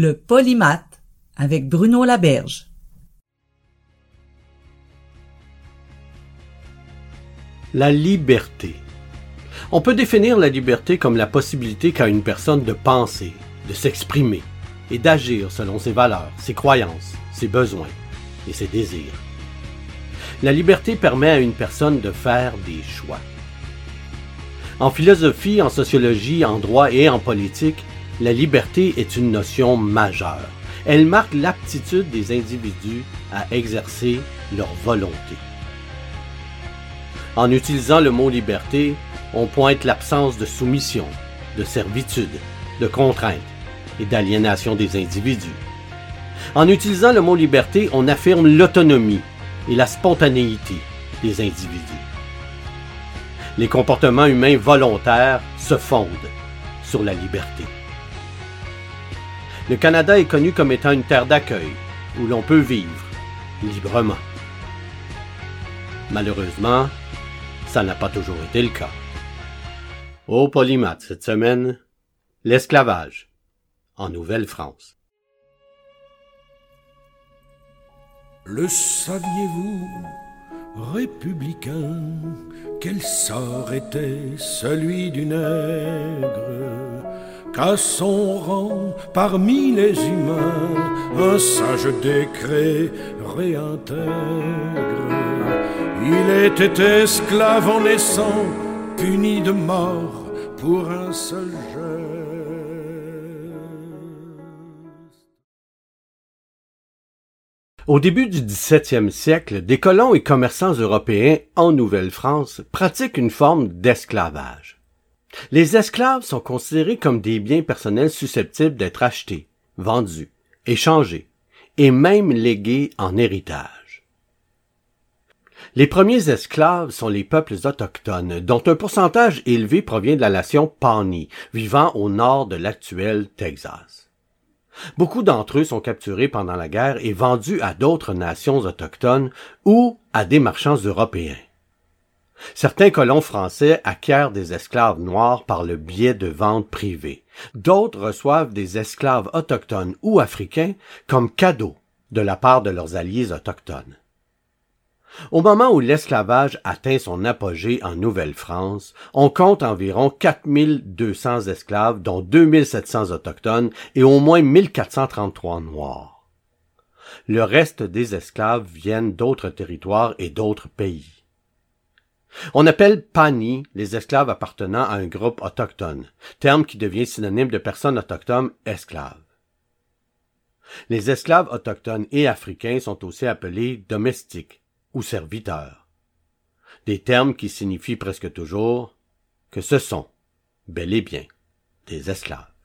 Le polymath avec Bruno Laberge. La liberté. On peut définir la liberté comme la possibilité qu'a une personne de penser, de s'exprimer et d'agir selon ses valeurs, ses croyances, ses besoins et ses désirs. La liberté permet à une personne de faire des choix. En philosophie, en sociologie, en droit et en politique, la liberté est une notion majeure. Elle marque l'aptitude des individus à exercer leur volonté. En utilisant le mot liberté, on pointe l'absence de soumission, de servitude, de contrainte et d'aliénation des individus. En utilisant le mot liberté, on affirme l'autonomie et la spontanéité des individus. Les comportements humains volontaires se fondent sur la liberté. Le Canada est connu comme étant une terre d'accueil où l'on peut vivre librement. Malheureusement, ça n'a pas toujours été le cas. Au Polymath cette semaine, l'esclavage en Nouvelle-France. Le saviez-vous, républicain, quel sort était celui du nègre? Qu'à son rang parmi les humains un sage décret réintègre. Il était esclave en naissant, puni de mort pour un seul geste. Au début du XVIIe siècle, des colons et commerçants européens en Nouvelle-France pratiquent une forme d'esclavage. Les esclaves sont considérés comme des biens personnels susceptibles d'être achetés, vendus, échangés et même légués en héritage. Les premiers esclaves sont les peuples autochtones, dont un pourcentage élevé provient de la nation Pawnee, vivant au nord de l'actuel Texas. Beaucoup d'entre eux sont capturés pendant la guerre et vendus à d'autres nations autochtones ou à des marchands européens. Certains colons français acquièrent des esclaves noirs par le biais de ventes privées. D'autres reçoivent des esclaves autochtones ou africains comme cadeaux de la part de leurs alliés autochtones. Au moment où l'esclavage atteint son apogée en Nouvelle-France, on compte environ 4200 esclaves, dont 2700 autochtones et au moins 1433 noirs. Le reste des esclaves viennent d'autres territoires et d'autres pays. On appelle pani les esclaves appartenant à un groupe autochtone, terme qui devient synonyme de personnes autochtones esclaves. Les esclaves autochtones et africains sont aussi appelés domestiques ou serviteurs. Des termes qui signifient presque toujours que ce sont, bel et bien, des esclaves.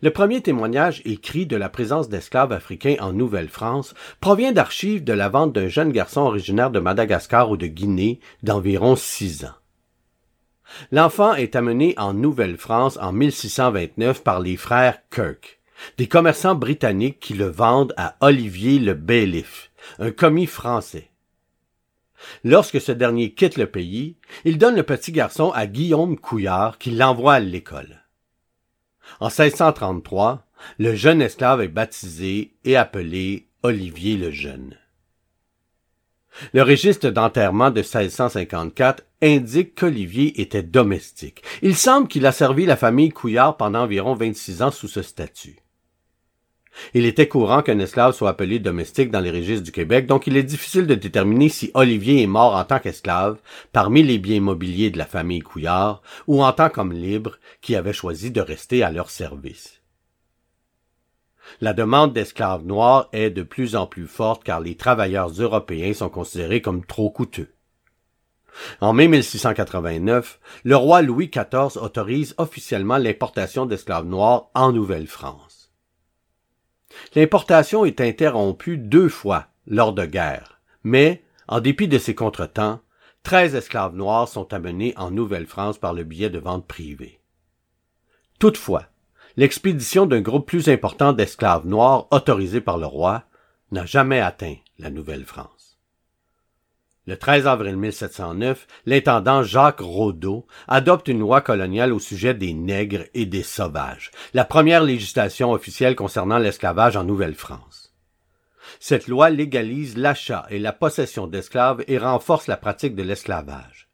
Le premier témoignage écrit de la présence d'esclaves africains en Nouvelle-France provient d'archives de la vente d'un jeune garçon originaire de Madagascar ou de Guinée d'environ six ans. L'enfant est amené en Nouvelle-France en 1629 par les frères Kirk, des commerçants britanniques qui le vendent à Olivier le Bailiff, un commis français. Lorsque ce dernier quitte le pays, il donne le petit garçon à Guillaume Couillard qui l'envoie à l'école. En 1633, le jeune esclave est baptisé et appelé Olivier le Jeune. Le registre d'enterrement de 1654 indique qu'Olivier était domestique. Il semble qu'il a servi la famille Couillard pendant environ 26 ans sous ce statut. Il était courant qu'un esclave soit appelé domestique dans les registres du Québec, donc il est difficile de déterminer si Olivier est mort en tant qu'esclave parmi les biens immobiliers de la famille Couillard ou en tant qu'homme libre qui avait choisi de rester à leur service. La demande d'esclaves noirs est de plus en plus forte car les travailleurs européens sont considérés comme trop coûteux. En mai 1689, le roi Louis XIV autorise officiellement l'importation d'esclaves noirs en Nouvelle-France. L'importation est interrompue deux fois lors de guerres, mais, en dépit de ces contretemps, treize esclaves noirs sont amenés en Nouvelle-France par le biais de vente privée. Toutefois, l'expédition d'un groupe plus important d'esclaves noirs autorisés par le roi n'a jamais atteint la Nouvelle-France. Le 13 avril 1709, l'intendant Jacques Rodeau adopte une loi coloniale au sujet des nègres et des sauvages, la première législation officielle concernant l'esclavage en Nouvelle-France. Cette loi légalise l'achat et la possession d'esclaves et renforce la pratique de l'esclavage.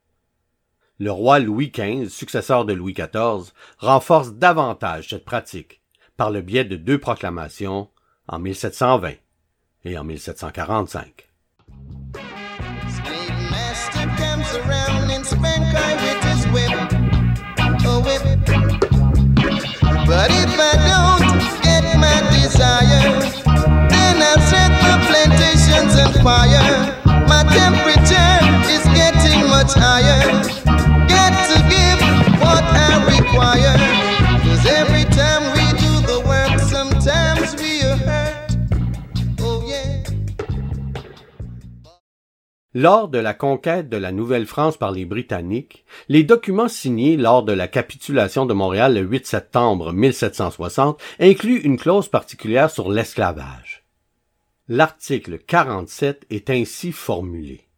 Le roi Louis XV, successeur de Louis XIV, renforce davantage cette pratique par le biais de deux proclamations en 1720 et en 1745. Around and spank I with his whip. Oh, whip. But if I don't get my desire, then I'll set the plantations on fire. My temperature Lors de la conquête de la Nouvelle-France par les Britanniques, les documents signés lors de la capitulation de Montréal le 8 septembre 1760 incluent une clause particulière sur l'esclavage. L'article 47 est ainsi formulé.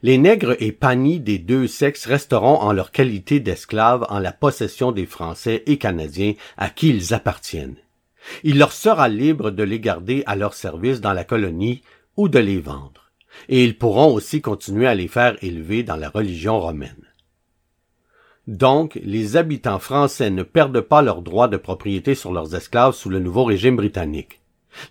Les nègres et panis des deux sexes resteront en leur qualité d'esclaves en la possession des Français et Canadiens à qui ils appartiennent. Il leur sera libre de les garder à leur service dans la colonie ou de les vendre et ils pourront aussi continuer à les faire élever dans la religion romaine. Donc, les habitants français ne perdent pas leur droit de propriété sur leurs esclaves sous le nouveau régime britannique.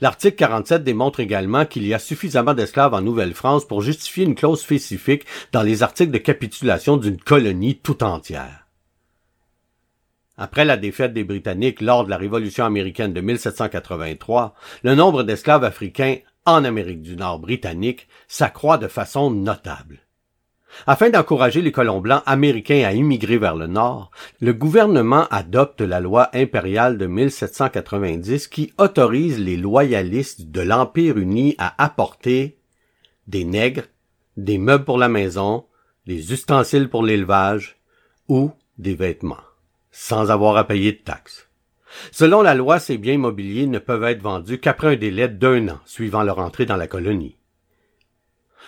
L'article 47 démontre également qu'il y a suffisamment d'esclaves en Nouvelle-France pour justifier une clause spécifique dans les articles de capitulation d'une colonie tout entière. Après la défaite des Britanniques lors de la Révolution américaine de 1783, le nombre d'esclaves africains en Amérique du Nord britannique s'accroît de façon notable. Afin d'encourager les colons blancs américains à immigrer vers le nord, le gouvernement adopte la loi impériale de 1790 qui autorise les loyalistes de l'Empire uni à apporter des nègres, des meubles pour la maison, des ustensiles pour l'élevage ou des vêtements, sans avoir à payer de taxes. Selon la loi, ces biens immobiliers ne peuvent être vendus qu'après un délai d'un an suivant leur entrée dans la colonie.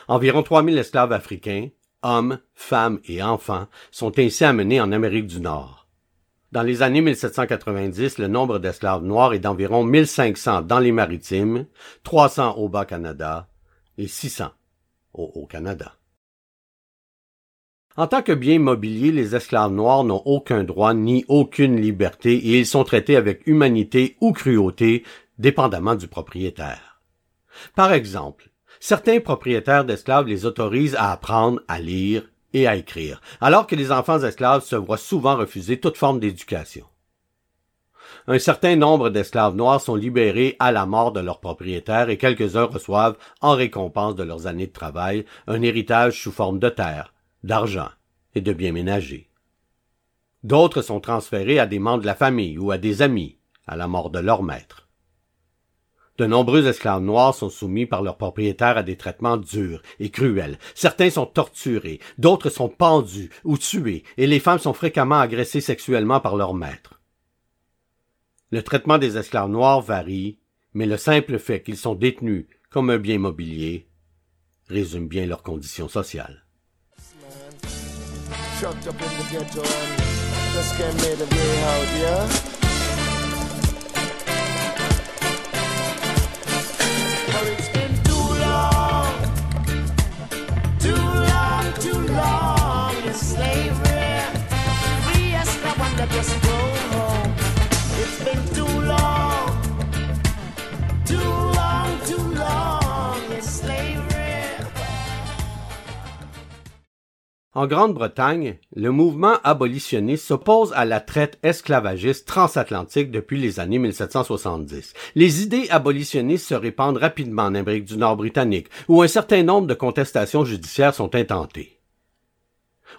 Environ 3000 esclaves africains, hommes, femmes et enfants, sont ainsi amenés en Amérique du Nord. Dans les années 1790, le nombre d'esclaves noirs est d'environ 1500 dans les maritimes, 300 au Bas-Canada et 600 au Haut-Canada. En tant que bien immobilier, les esclaves noirs n'ont aucun droit ni aucune liberté et ils sont traités avec humanité ou cruauté, dépendamment du propriétaire. Par exemple, certains propriétaires d'esclaves les autorisent à apprendre à lire et à écrire, alors que les enfants esclaves se voient souvent refuser toute forme d'éducation. Un certain nombre d'esclaves noirs sont libérés à la mort de leur propriétaire et quelques-uns reçoivent, en récompense de leurs années de travail, un héritage sous forme de terre, d'argent et de biens ménagers. D'autres sont transférés à des membres de la famille ou à des amis à la mort de leur maître. De nombreux esclaves noirs sont soumis par leurs propriétaires à des traitements durs et cruels. Certains sont torturés, d'autres sont pendus ou tués, et les femmes sont fréquemment agressées sexuellement par leurs maîtres. Le traitement des esclaves noirs varie, mais le simple fait qu'ils sont détenus comme un bien mobilier résume bien leurs conditions sociales. Chucked up in the ghetto and just get made a way out, yeah? En Grande-Bretagne, le mouvement abolitionniste s'oppose à la traite esclavagiste transatlantique depuis les années 1770. Les idées abolitionnistes se répandent rapidement en Amérique du Nord britannique, où un certain nombre de contestations judiciaires sont intentées.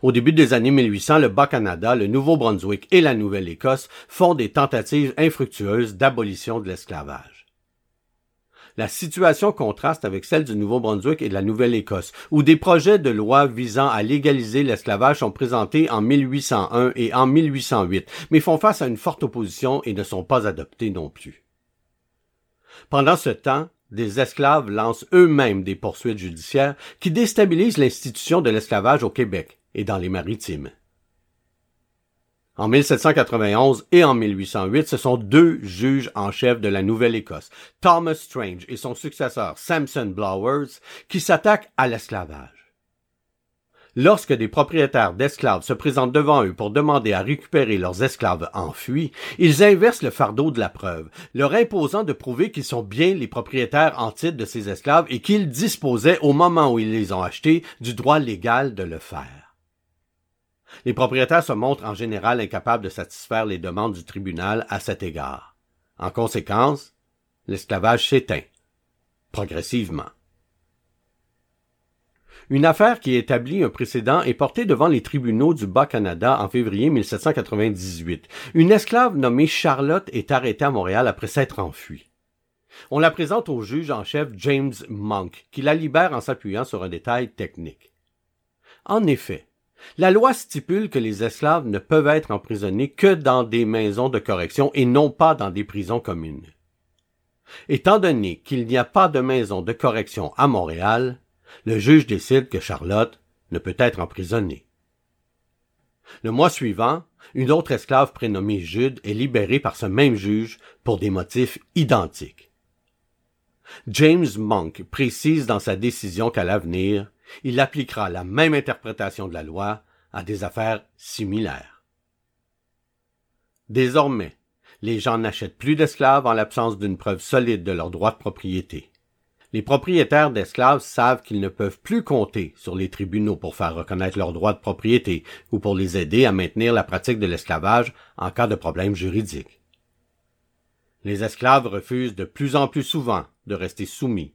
Au début des années 1800, le Bas-Canada, le Nouveau-Brunswick et la Nouvelle-Écosse font des tentatives infructueuses d'abolition de l'esclavage. La situation contraste avec celle du Nouveau-Brunswick et de la Nouvelle-Écosse, où des projets de loi visant à légaliser l'esclavage sont présentés en 1801 et en 1808, mais font face à une forte opposition et ne sont pas adoptés non plus. Pendant ce temps, des esclaves lancent eux-mêmes des poursuites judiciaires qui déstabilisent l'institution de l'esclavage au Québec et dans les maritimes. En 1791 et en 1808, ce sont deux juges en chef de la Nouvelle-Écosse, Thomas Strange et son successeur Samson Blowers, qui s'attaquent à l'esclavage. Lorsque des propriétaires d'esclaves se présentent devant eux pour demander à récupérer leurs esclaves enfuis, ils inversent le fardeau de la preuve, leur imposant de prouver qu'ils sont bien les propriétaires en titre de ces esclaves et qu'ils disposaient au moment où ils les ont achetés du droit légal de le faire. Les propriétaires se montrent en général incapables de satisfaire les demandes du tribunal à cet égard. En conséquence, l'esclavage s'éteint, progressivement. Une affaire qui établit un précédent est portée devant les tribunaux du Bas-Canada en février 1798. Une esclave nommée Charlotte est arrêtée à Montréal après s'être enfuie. On la présente au juge en chef James Monk, qui la libère en s'appuyant sur un détail technique. En effet, la loi stipule que les esclaves ne peuvent être emprisonnés que dans des maisons de correction et non pas dans des prisons communes. Étant donné qu'il n'y a pas de maison de correction à Montréal, le juge décide que Charlotte ne peut être emprisonnée. Le mois suivant, une autre esclave prénommée Jude est libérée par ce même juge pour des motifs identiques. James Monk précise dans sa décision qu'à l'avenir, il appliquera la même interprétation de la loi à des affaires similaires. Désormais, les gens n'achètent plus d'esclaves en l'absence d'une preuve solide de leur droit de propriété. Les propriétaires d'esclaves savent qu'ils ne peuvent plus compter sur les tribunaux pour faire reconnaître leur droit de propriété ou pour les aider à maintenir la pratique de l'esclavage en cas de problème juridique. Les esclaves refusent de plus en plus souvent de rester soumis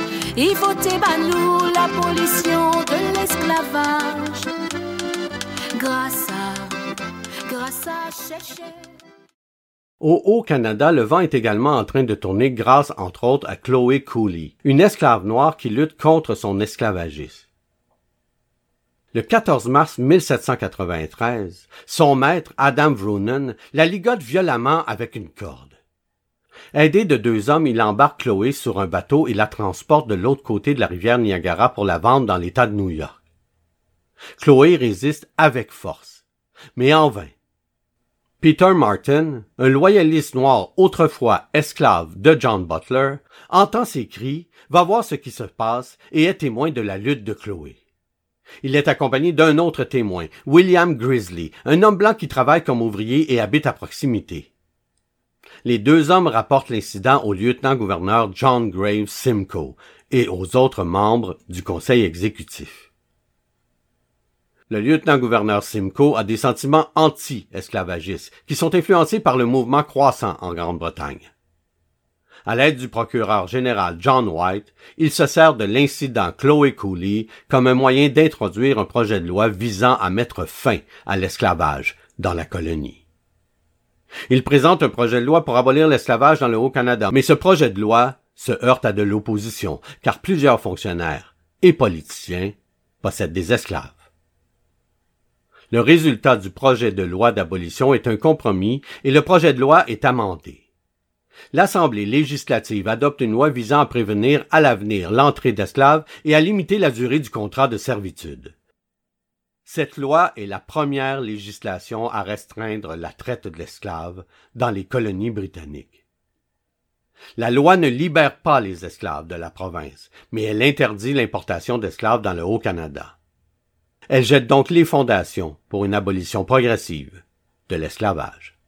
Au Haut-Canada, le vent est également en train de tourner grâce, entre autres, à Chloé Cooley, une esclave noire qui lutte contre son esclavagisme. Le 14 mars 1793, son maître, Adam Vroonen, la ligote violemment avec une corde. Aidé de deux hommes, il embarque Chloé sur un bateau et la transporte de l'autre côté de la rivière Niagara pour la vendre dans l'État de New York. Chloé résiste avec force, mais en vain. Peter Martin, un loyaliste noir autrefois esclave de John Butler, entend ses cris, va voir ce qui se passe et est témoin de la lutte de Chloé. Il est accompagné d'un autre témoin, William Grizzly, un homme blanc qui travaille comme ouvrier et habite à proximité les deux hommes rapportent l'incident au lieutenant-gouverneur John Graves Simcoe et aux autres membres du conseil exécutif. Le lieutenant-gouverneur Simcoe a des sentiments anti-esclavagistes qui sont influencés par le mouvement croissant en Grande-Bretagne. À l'aide du procureur général John White, il se sert de l'incident Chloé Cooley comme un moyen d'introduire un projet de loi visant à mettre fin à l'esclavage dans la colonie. Il présente un projet de loi pour abolir l'esclavage dans le Haut-Canada, mais ce projet de loi se heurte à de l'opposition, car plusieurs fonctionnaires et politiciens possèdent des esclaves. Le résultat du projet de loi d'abolition est un compromis et le projet de loi est amendé. L'Assemblée législative adopte une loi visant à prévenir à l'avenir l'entrée d'esclaves et à limiter la durée du contrat de servitude. Cette loi est la première législation à restreindre la traite de l'esclave dans les colonies britanniques. La loi ne libère pas les esclaves de la province, mais elle interdit l'importation d'esclaves dans le Haut-Canada. Elle jette donc les fondations pour une abolition progressive de l'esclavage.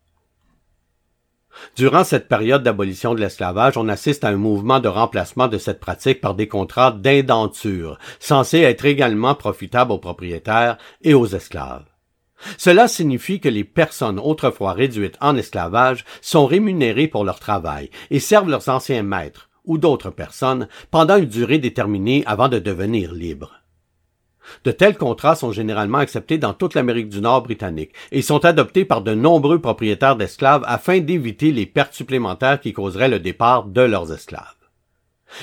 Durant cette période d'abolition de l'esclavage, on assiste à un mouvement de remplacement de cette pratique par des contrats d'indenture, censés être également profitables aux propriétaires et aux esclaves. Cela signifie que les personnes autrefois réduites en esclavage sont rémunérées pour leur travail et servent leurs anciens maîtres ou d'autres personnes pendant une durée déterminée avant de devenir libres. De tels contrats sont généralement acceptés dans toute l'Amérique du Nord britannique et sont adoptés par de nombreux propriétaires d'esclaves afin d'éviter les pertes supplémentaires qui causeraient le départ de leurs esclaves.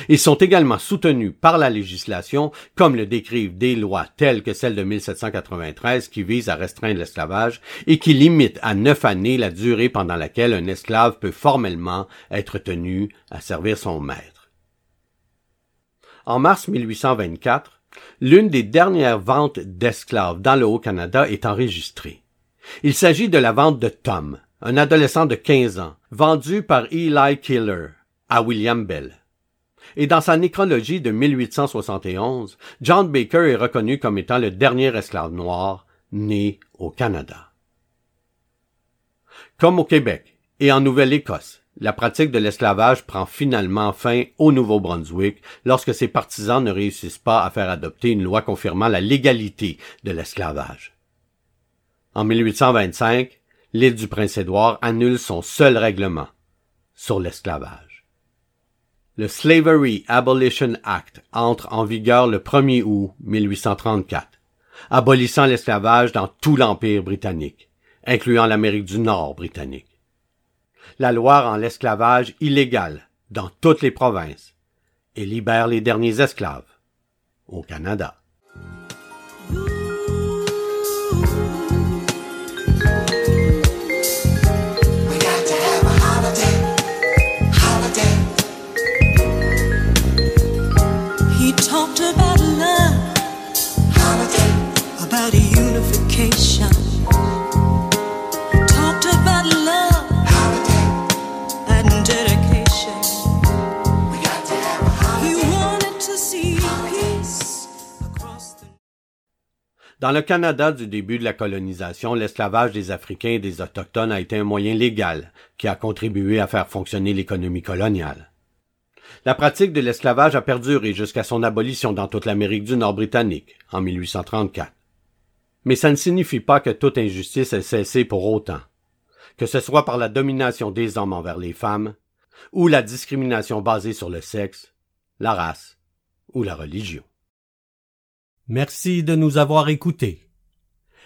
Ils sont également soutenus par la législation, comme le décrivent des lois telles que celle de 1793 qui vise à restreindre l'esclavage et qui limite à neuf années la durée pendant laquelle un esclave peut formellement être tenu à servir son maître. En mars 1824, L'une des dernières ventes d'esclaves dans le Haut-Canada est enregistrée. Il s'agit de la vente de Tom, un adolescent de 15 ans, vendu par Eli Killer à William Bell. Et dans sa nécrologie de 1871, John Baker est reconnu comme étant le dernier esclave noir né au Canada. Comme au Québec et en Nouvelle-Écosse, la pratique de l'esclavage prend finalement fin au Nouveau-Brunswick lorsque ses partisans ne réussissent pas à faire adopter une loi confirmant la légalité de l'esclavage. En 1825, l'île du Prince-Édouard annule son seul règlement sur l'esclavage. Le Slavery Abolition Act entre en vigueur le 1er août 1834, abolissant l'esclavage dans tout l'Empire britannique, incluant l'Amérique du Nord britannique la loi rend l'esclavage illégal dans toutes les provinces et libère les derniers esclaves au Canada. Dans le Canada du début de la colonisation, l'esclavage des Africains et des Autochtones a été un moyen légal qui a contribué à faire fonctionner l'économie coloniale. La pratique de l'esclavage a perduré jusqu'à son abolition dans toute l'Amérique du Nord britannique, en 1834. Mais ça ne signifie pas que toute injustice ait cessé pour autant, que ce soit par la domination des hommes envers les femmes, ou la discrimination basée sur le sexe, la race ou la religion. Merci de nous avoir écoutés.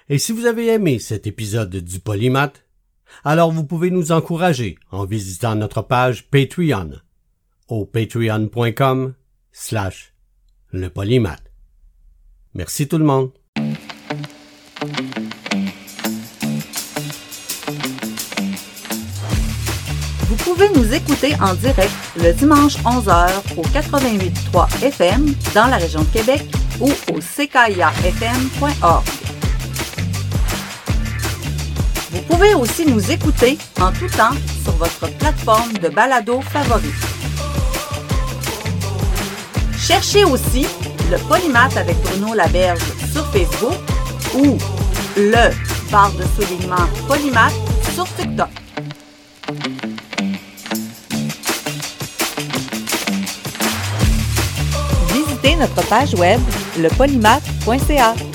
Et si vous avez aimé cet épisode du Polymath, alors vous pouvez nous encourager en visitant notre page Patreon au patreon.com slash le polymath. Merci tout le monde. Vous pouvez nous écouter en direct le dimanche 11h au 88.3 FM dans la région de Québec ou au ckiafm.org. Vous pouvez aussi nous écouter en tout temps sur votre plateforme de balado favorite. Cherchez aussi le Polymath avec Bruno Laberge sur Facebook ou le barre de soulignement Polymath sur TikTok. Visitez notre page web lepolymath.ca.